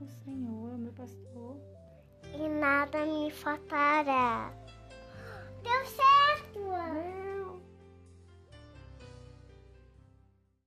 O Senhor é meu pastor. e nada me faltará.